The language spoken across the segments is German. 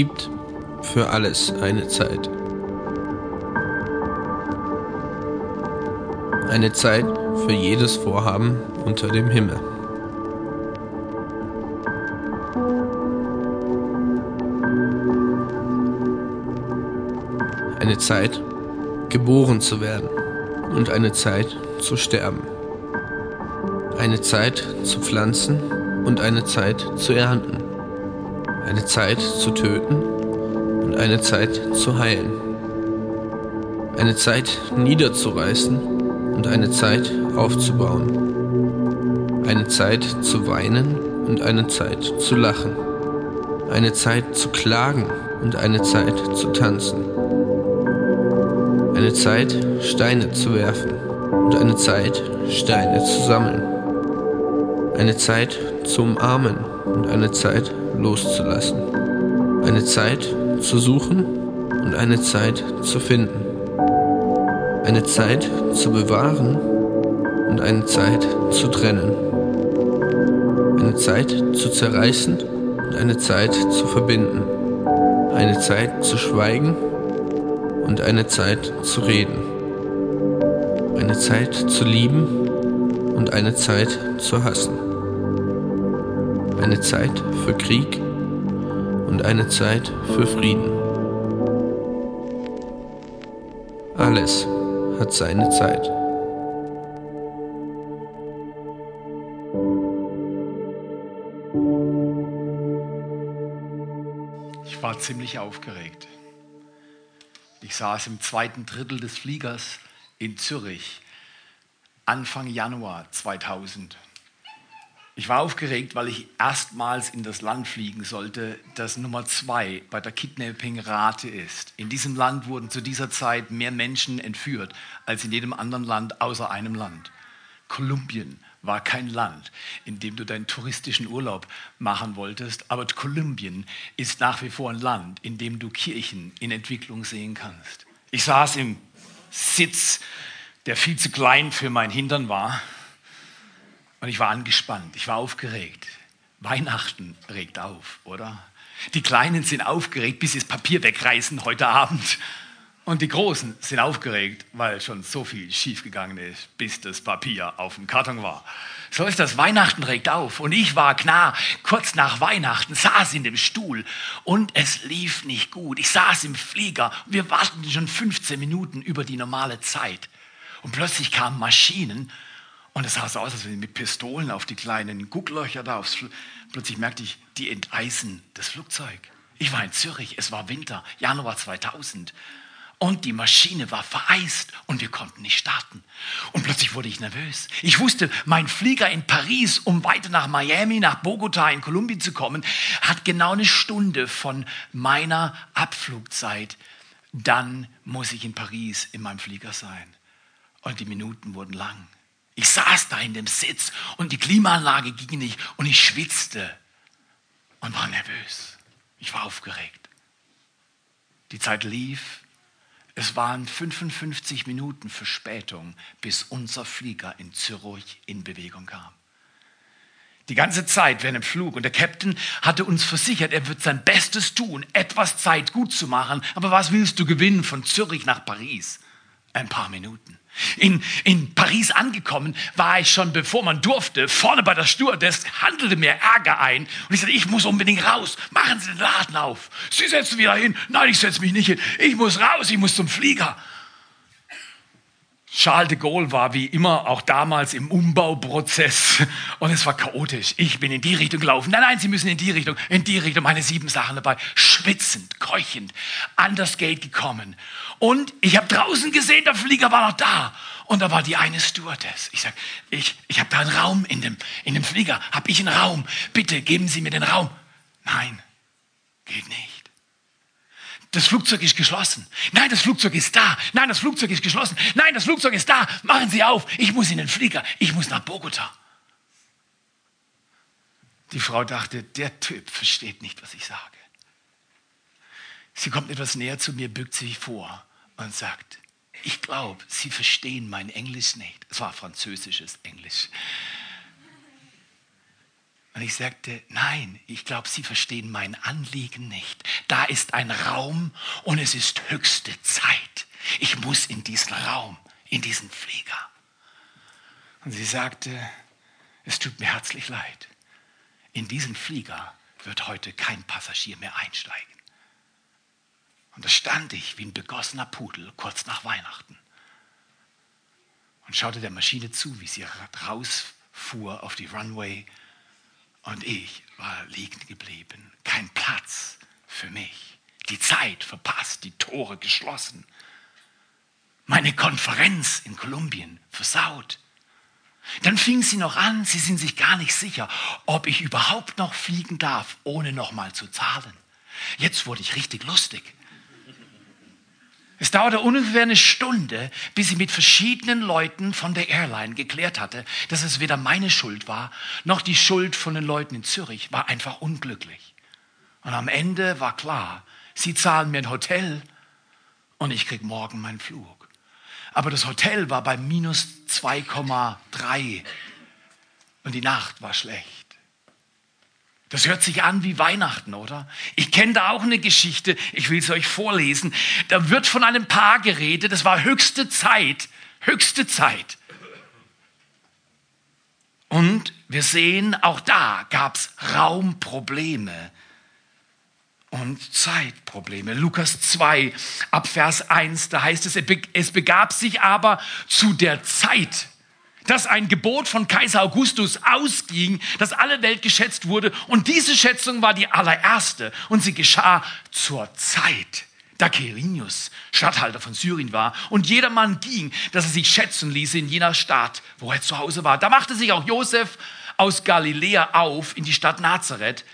gibt für alles eine Zeit. Eine Zeit für jedes Vorhaben unter dem Himmel. Eine Zeit, geboren zu werden und eine Zeit zu sterben. Eine Zeit zu pflanzen und eine Zeit zu ernten. Eine Zeit zu töten und eine Zeit zu heilen. Eine Zeit niederzureißen und eine Zeit aufzubauen. Eine Zeit zu weinen und eine Zeit zu lachen. Eine Zeit zu klagen und eine Zeit zu tanzen. Eine Zeit Steine zu werfen und eine Zeit Steine zu sammeln. Eine Zeit zu umarmen und eine Zeit loszulassen. Eine Zeit zu suchen und eine Zeit zu finden. Eine Zeit zu bewahren und eine Zeit zu trennen. Eine Zeit zu zerreißen und eine Zeit zu verbinden. Eine Zeit zu schweigen und eine Zeit zu reden. Eine Zeit zu lieben und eine Zeit zu hassen eine Zeit für Krieg und eine Zeit für Frieden. Alles hat seine Zeit. Ich war ziemlich aufgeregt. Ich saß im zweiten Drittel des Fliegers in Zürich Anfang Januar 2000. Ich war aufgeregt, weil ich erstmals in das Land fliegen sollte, das Nummer zwei bei der Kidnapping-Rate ist. In diesem Land wurden zu dieser Zeit mehr Menschen entführt als in jedem anderen Land außer einem Land. Kolumbien war kein Land, in dem du deinen touristischen Urlaub machen wolltest, aber Kolumbien ist nach wie vor ein Land, in dem du Kirchen in Entwicklung sehen kannst. Ich saß im Sitz, der viel zu klein für mein Hintern war und ich war angespannt, ich war aufgeregt. Weihnachten regt auf, oder? Die Kleinen sind aufgeregt, bis sie das Papier wegreißen heute Abend. Und die Großen sind aufgeregt, weil schon so viel schiefgegangen ist, bis das Papier auf dem Karton war. So ist das. Weihnachten regt auf. Und ich war klar, kurz nach Weihnachten, saß in dem Stuhl und es lief nicht gut. Ich saß im Flieger und wir warteten schon 15 Minuten über die normale Zeit. Und plötzlich kamen Maschinen und es sah so aus, als wenn mit Pistolen auf die kleinen Gucklöcher da aufs Plötzlich merkte ich, die enteisen das Flugzeug. Ich war in Zürich, es war Winter, Januar 2000. Und die Maschine war vereist und wir konnten nicht starten. Und plötzlich wurde ich nervös. Ich wusste, mein Flieger in Paris, um weiter nach Miami, nach Bogota in Kolumbien zu kommen, hat genau eine Stunde von meiner Abflugzeit. Dann muss ich in Paris in meinem Flieger sein. Und die Minuten wurden lang. Ich saß da in dem Sitz und die Klimaanlage ging nicht und ich schwitzte und war nervös. Ich war aufgeregt. Die Zeit lief. Es waren 55 Minuten Verspätung, bis unser Flieger in Zürich in Bewegung kam. Die ganze Zeit während dem Flug. Und der Captain hatte uns versichert, er wird sein Bestes tun, etwas Zeit gut zu machen. Aber was willst du gewinnen von Zürich nach Paris? Ein paar Minuten. In, in Paris angekommen war ich schon, bevor man durfte, vorne bei der Stewardess, handelte mir Ärger ein. Und ich sagte, ich muss unbedingt raus. Machen Sie den Laden auf. Sie setzen wieder hin. Nein, ich setze mich nicht hin. Ich muss raus, ich muss zum Flieger. Charles de Gaulle war wie immer auch damals im Umbauprozess und es war chaotisch. Ich bin in die Richtung gelaufen. Nein, nein, Sie müssen in die Richtung, in die Richtung. Meine sieben Sachen dabei. Schwitzend, keuchend, an das Gate gekommen. Und ich habe draußen gesehen, der Flieger war noch da. Und da war die eine Stewardess. Ich sage, ich, ich habe da einen Raum in dem, in dem Flieger. Habe ich einen Raum? Bitte geben Sie mir den Raum. Nein, geht nicht. Das Flugzeug ist geschlossen. Nein, das Flugzeug ist da. Nein, das Flugzeug ist geschlossen. Nein, das Flugzeug ist da. Machen Sie auf. Ich muss in den Flieger. Ich muss nach Bogota. Die Frau dachte, der Typ versteht nicht, was ich sage. Sie kommt etwas näher zu mir, bückt sich vor und sagt, ich glaube, Sie verstehen mein Englisch nicht. Es war französisches Englisch. Und ich sagte, nein, ich glaube, Sie verstehen mein Anliegen nicht. Da ist ein Raum und es ist höchste Zeit. Ich muss in diesen Raum, in diesen Flieger. Und sie sagte, es tut mir herzlich leid. In diesen Flieger wird heute kein Passagier mehr einsteigen. Und da stand ich wie ein begossener Pudel kurz nach Weihnachten und schaute der Maschine zu, wie sie rausfuhr auf die Runway. Und ich war liegen geblieben. Kein Platz für mich. Die Zeit verpasst, die Tore geschlossen. Meine Konferenz in Kolumbien versaut. Dann fing sie noch an, sie sind sich gar nicht sicher, ob ich überhaupt noch fliegen darf, ohne nochmal zu zahlen. Jetzt wurde ich richtig lustig. Es dauerte ungefähr eine Stunde, bis ich mit verschiedenen Leuten von der Airline geklärt hatte, dass es weder meine Schuld war, noch die Schuld von den Leuten in Zürich, war einfach unglücklich. Und am Ende war klar, sie zahlen mir ein Hotel und ich krieg morgen meinen Flug. Aber das Hotel war bei minus 2,3 und die Nacht war schlecht. Das hört sich an wie Weihnachten, oder? Ich kenne da auch eine Geschichte, ich will es euch vorlesen. Da wird von einem Paar geredet, es war höchste Zeit, höchste Zeit. Und wir sehen, auch da gab es Raumprobleme und Zeitprobleme. Lukas 2 ab Vers 1, da heißt es, es begab sich aber zu der Zeit, dass ein Gebot von Kaiser Augustus ausging, dass alle Welt geschätzt wurde. Und diese Schätzung war die allererste. Und sie geschah zur Zeit, da Quirinius Statthalter von Syrien war. Und jedermann ging, dass er sich schätzen ließe in jener Stadt, wo er zu Hause war. Da machte sich auch Josef aus Galiläa auf in die Stadt Nazareth,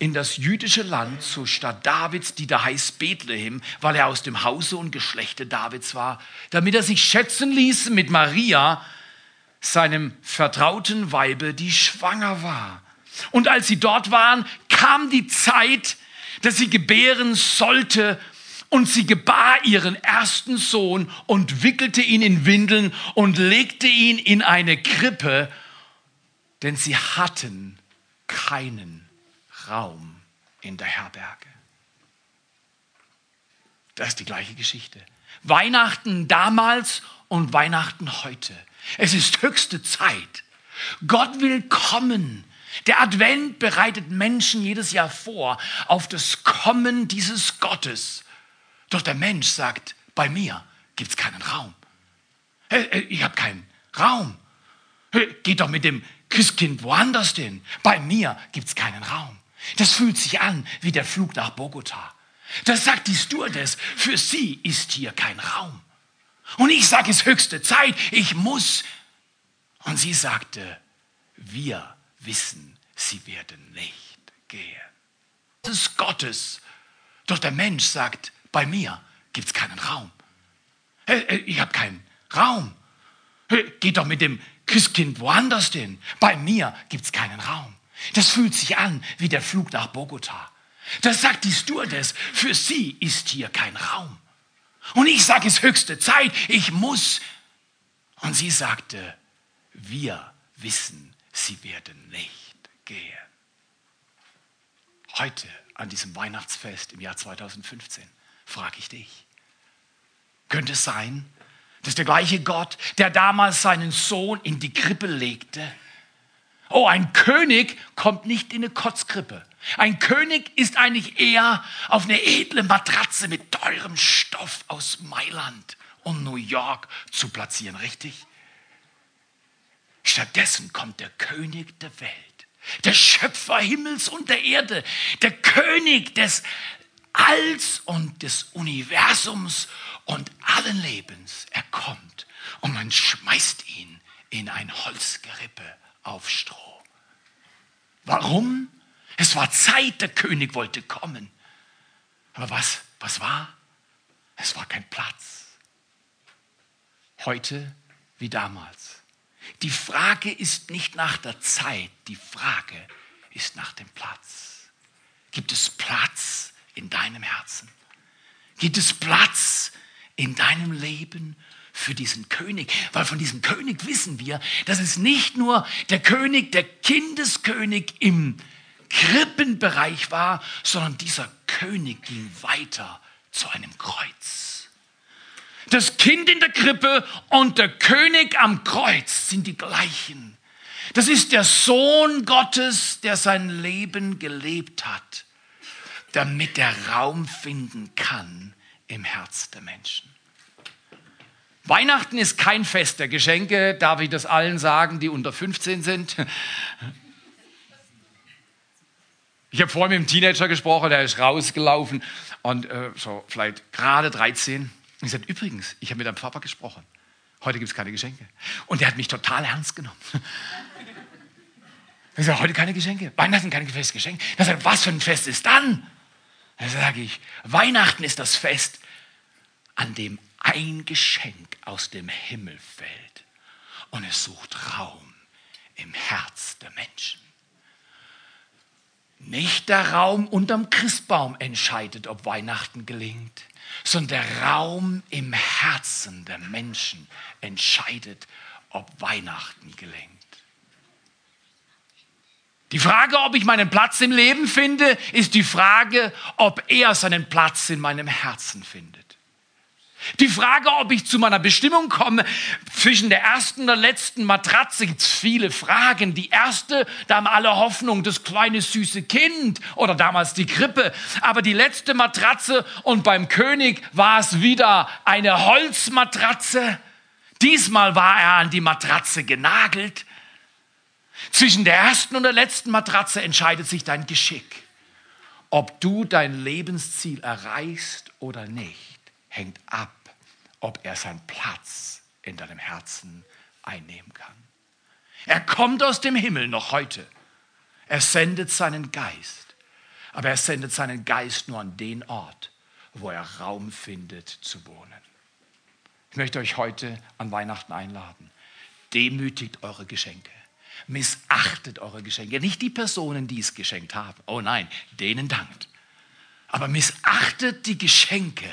in das jüdische Land zur Stadt Davids, die da heißt Bethlehem, weil er aus dem Hause und Geschlechte Davids war, damit er sich schätzen ließ mit Maria, seinem vertrauten Weibe, die schwanger war. Und als sie dort waren, kam die Zeit, dass sie gebären sollte, und sie gebar ihren ersten Sohn und wickelte ihn in Windeln und legte ihn in eine Krippe, denn sie hatten keinen Raum in der Herberge. Das ist die gleiche Geschichte. Weihnachten damals und Weihnachten heute. Es ist höchste Zeit. Gott will kommen. Der Advent bereitet Menschen jedes Jahr vor auf das Kommen dieses Gottes. Doch der Mensch sagt, bei mir gibt es keinen Raum. Ich habe keinen Raum. Geht doch mit dem Christkind woanders hin. Bei mir gibt es keinen Raum. Das fühlt sich an wie der Flug nach Bogota. Das sagt die Stewardess, für sie ist hier kein Raum. Und ich sage, es ist höchste Zeit, ich muss. Und sie sagte, wir wissen, sie werden nicht gehen. Das ist Gottes. Doch der Mensch sagt, bei mir gibt es keinen Raum. Ich habe keinen Raum. Geht doch mit dem Christkind woanders hin. Bei mir gibt es keinen Raum. Das fühlt sich an wie der Flug nach Bogota. Das sagt die Stewardess, für sie ist hier kein Raum. Und ich sage, es höchste Zeit, ich muss. Und sie sagte, wir wissen, sie werden nicht gehen. Heute, an diesem Weihnachtsfest im Jahr 2015, frage ich dich, könnte es sein, dass der gleiche Gott, der damals seinen Sohn in die Krippe legte, Oh, ein König kommt nicht in eine Kotzkrippe. Ein König ist eigentlich eher auf eine edle Matratze mit teurem Stoff aus Mailand und New York zu platzieren, richtig? Stattdessen kommt der König der Welt, der Schöpfer Himmels und der Erde, der König des Alls und des Universums und allen Lebens. Er kommt und man schmeißt ihn in ein Holzgerippe auf Stroh. Warum? Es war Zeit, der König wollte kommen. Aber was, was war? Es war kein Platz. Heute wie damals. Die Frage ist nicht nach der Zeit, die Frage ist nach dem Platz. Gibt es Platz in deinem Herzen? Gibt es Platz in deinem Leben für diesen König, weil von diesem König wissen wir, dass es nicht nur der König, der Kindeskönig im Krippenbereich war, sondern dieser König ging weiter zu einem Kreuz. Das Kind in der Krippe und der König am Kreuz sind die gleichen. Das ist der Sohn Gottes, der sein Leben gelebt hat, damit er Raum finden kann im Herz der Menschen. Weihnachten ist kein Fest der Geschenke, darf ich das allen sagen, die unter 15 sind. Ich habe vorhin mit einem Teenager gesprochen, der ist rausgelaufen und äh, so vielleicht gerade 13. Ich sagte, übrigens, ich habe mit deinem Papa gesprochen. Heute gibt es keine Geschenke. Und der hat mich total ernst genommen. Ich sage, heute keine Geschenke. Weihnachten kein Geschenk. Er sagt, was für ein Fest ist dann? Da sage ich, Weihnachten ist das Fest, an dem ein Geschenk aus dem Himmel fällt und es sucht Raum im Herz der Menschen. Nicht der Raum unterm Christbaum entscheidet, ob Weihnachten gelingt, sondern der Raum im Herzen der Menschen entscheidet, ob Weihnachten gelingt. Die Frage, ob ich meinen Platz im Leben finde, ist die Frage, ob er seinen Platz in meinem Herzen findet. Die Frage, ob ich zu meiner Bestimmung komme, zwischen der ersten und der letzten Matratze gibt es viele Fragen. Die erste, da haben alle Hoffnung, das kleine süße Kind oder damals die Krippe. Aber die letzte Matratze und beim König war es wieder eine Holzmatratze. Diesmal war er an die Matratze genagelt. Zwischen der ersten und der letzten Matratze entscheidet sich dein Geschick. Ob du dein Lebensziel erreichst oder nicht hängt ab, ob er seinen Platz in deinem Herzen einnehmen kann. Er kommt aus dem Himmel noch heute. Er sendet seinen Geist. Aber er sendet seinen Geist nur an den Ort, wo er Raum findet zu wohnen. Ich möchte euch heute an Weihnachten einladen. Demütigt eure Geschenke. Missachtet eure Geschenke. Nicht die Personen, die es geschenkt haben. Oh nein, denen dankt. Aber missachtet die Geschenke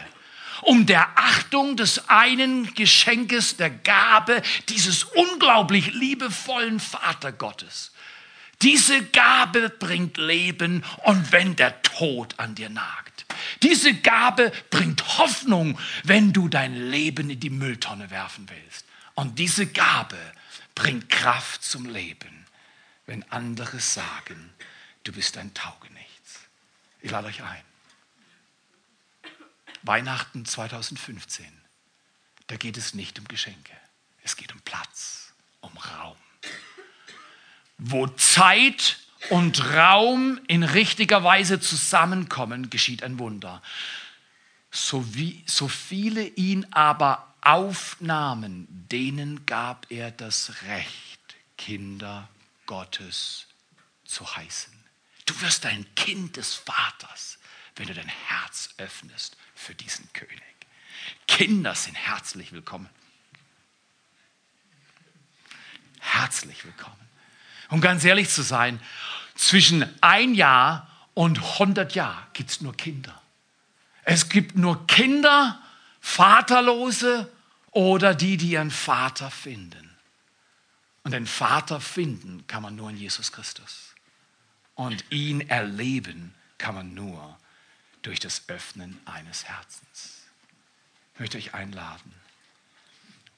um der Achtung des einen Geschenkes, der Gabe dieses unglaublich liebevollen Vatergottes. Diese Gabe bringt Leben und wenn der Tod an dir nagt. Diese Gabe bringt Hoffnung, wenn du dein Leben in die Mülltonne werfen willst. Und diese Gabe bringt Kraft zum Leben, wenn andere sagen, du bist ein Taugenichts. Ich lade euch ein. Weihnachten 2015, da geht es nicht um Geschenke, es geht um Platz, um Raum. Wo Zeit und Raum in richtiger Weise zusammenkommen, geschieht ein Wunder. So, wie, so viele ihn aber aufnahmen, denen gab er das Recht, Kinder Gottes zu heißen. Du wirst ein Kind des Vaters, wenn du dein Herz öffnest für diesen König. Kinder sind herzlich willkommen. Herzlich willkommen. Um ganz ehrlich zu sein, zwischen ein Jahr und 100 Jahren gibt es nur Kinder. Es gibt nur Kinder, Vaterlose oder die, die ihren Vater finden. Und den Vater finden kann man nur in Jesus Christus. Und ihn erleben kann man nur durch das Öffnen eines Herzens. Ich möchte euch einladen,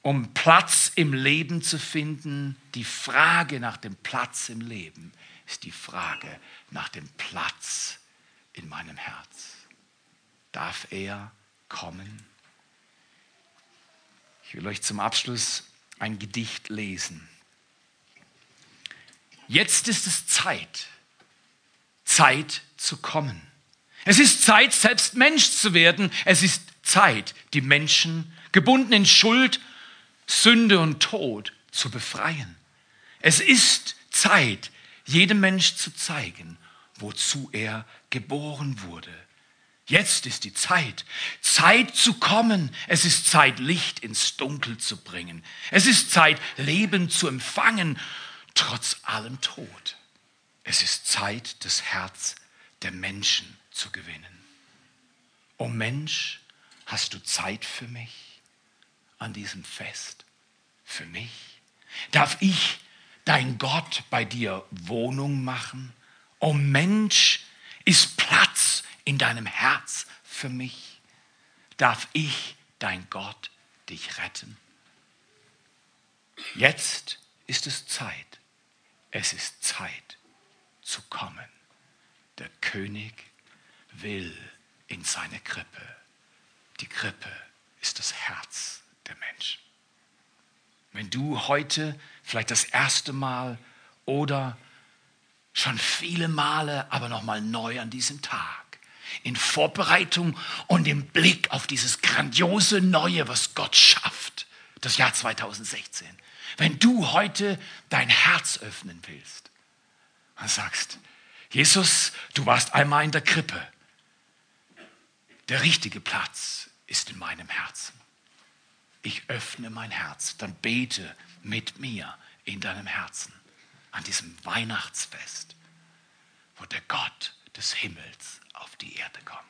um Platz im Leben zu finden, die Frage nach dem Platz im Leben ist die Frage nach dem Platz in meinem Herz. Darf er kommen? Ich will euch zum Abschluss ein Gedicht lesen. Jetzt ist es Zeit, Zeit zu kommen. Es ist Zeit, selbst Mensch zu werden. Es ist Zeit, die Menschen, gebunden in Schuld, Sünde und Tod, zu befreien. Es ist Zeit, jedem Mensch zu zeigen, wozu er geboren wurde. Jetzt ist die Zeit, Zeit zu kommen. Es ist Zeit, Licht ins Dunkel zu bringen. Es ist Zeit, Leben zu empfangen, trotz allem Tod. Es ist Zeit, das Herz der Menschen zu gewinnen. O Mensch, hast du Zeit für mich? an diesem Fest für mich? Darf ich, dein Gott, bei dir Wohnung machen? O Mensch, ist Platz in deinem Herz für mich? Darf ich, dein Gott, dich retten? Jetzt ist es Zeit. Es ist Zeit zu kommen. Der König will in seine Krippe. Die Krippe ist das Herz der Menschen. Wenn du heute vielleicht das erste Mal oder schon viele Male, aber nochmal neu an diesem Tag, in Vorbereitung und im Blick auf dieses grandiose Neue, was Gott schafft, das Jahr 2016, wenn du heute dein Herz öffnen willst und sagst, Jesus, du warst einmal in der Krippe, der richtige Platz ist in meinem Herzen. Ich öffne mein Herz, dann bete mit mir in deinem Herzen an diesem Weihnachtsfest, wo der Gott des Himmels auf die Erde kommt.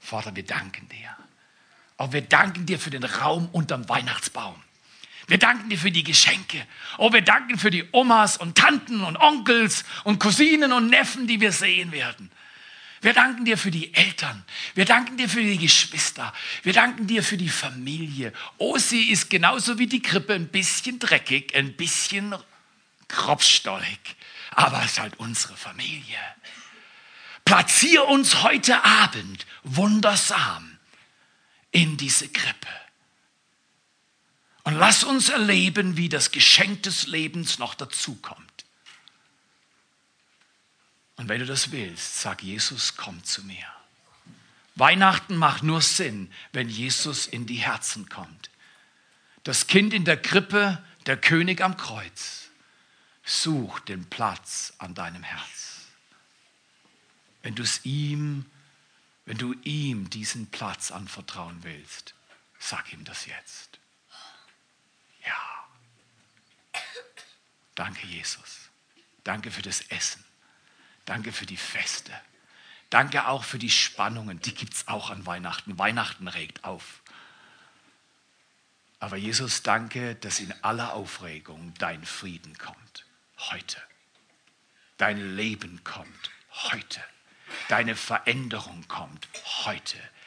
Vater, wir danken dir. Auch wir danken dir für den Raum unterm Weihnachtsbaum. Wir danken dir für die Geschenke. Oh, wir danken für die Omas und Tanten und Onkels und Cousinen und Neffen, die wir sehen werden. Wir danken dir für die Eltern. Wir danken dir für die Geschwister. Wir danken dir für die Familie. Oh, sie ist genauso wie die Krippe ein bisschen dreckig, ein bisschen kropfstollig. Aber es ist halt unsere Familie. Platzier uns heute Abend wundersam in diese Krippe. Und lass uns erleben, wie das Geschenk des Lebens noch dazukommt. Und wenn du das willst, sag Jesus, komm zu mir. Weihnachten macht nur Sinn, wenn Jesus in die Herzen kommt. Das Kind in der Krippe, der König am Kreuz, sucht den Platz an deinem Herz. Wenn du es ihm, wenn du ihm diesen Platz anvertrauen willst, sag ihm das jetzt. Ja. Danke, Jesus. Danke für das Essen. Danke für die Feste. Danke auch für die Spannungen. Die gibt es auch an Weihnachten. Weihnachten regt auf. Aber Jesus, danke, dass in aller Aufregung dein Frieden kommt. Heute. Dein Leben kommt. Heute. Deine Veränderung kommt. Heute.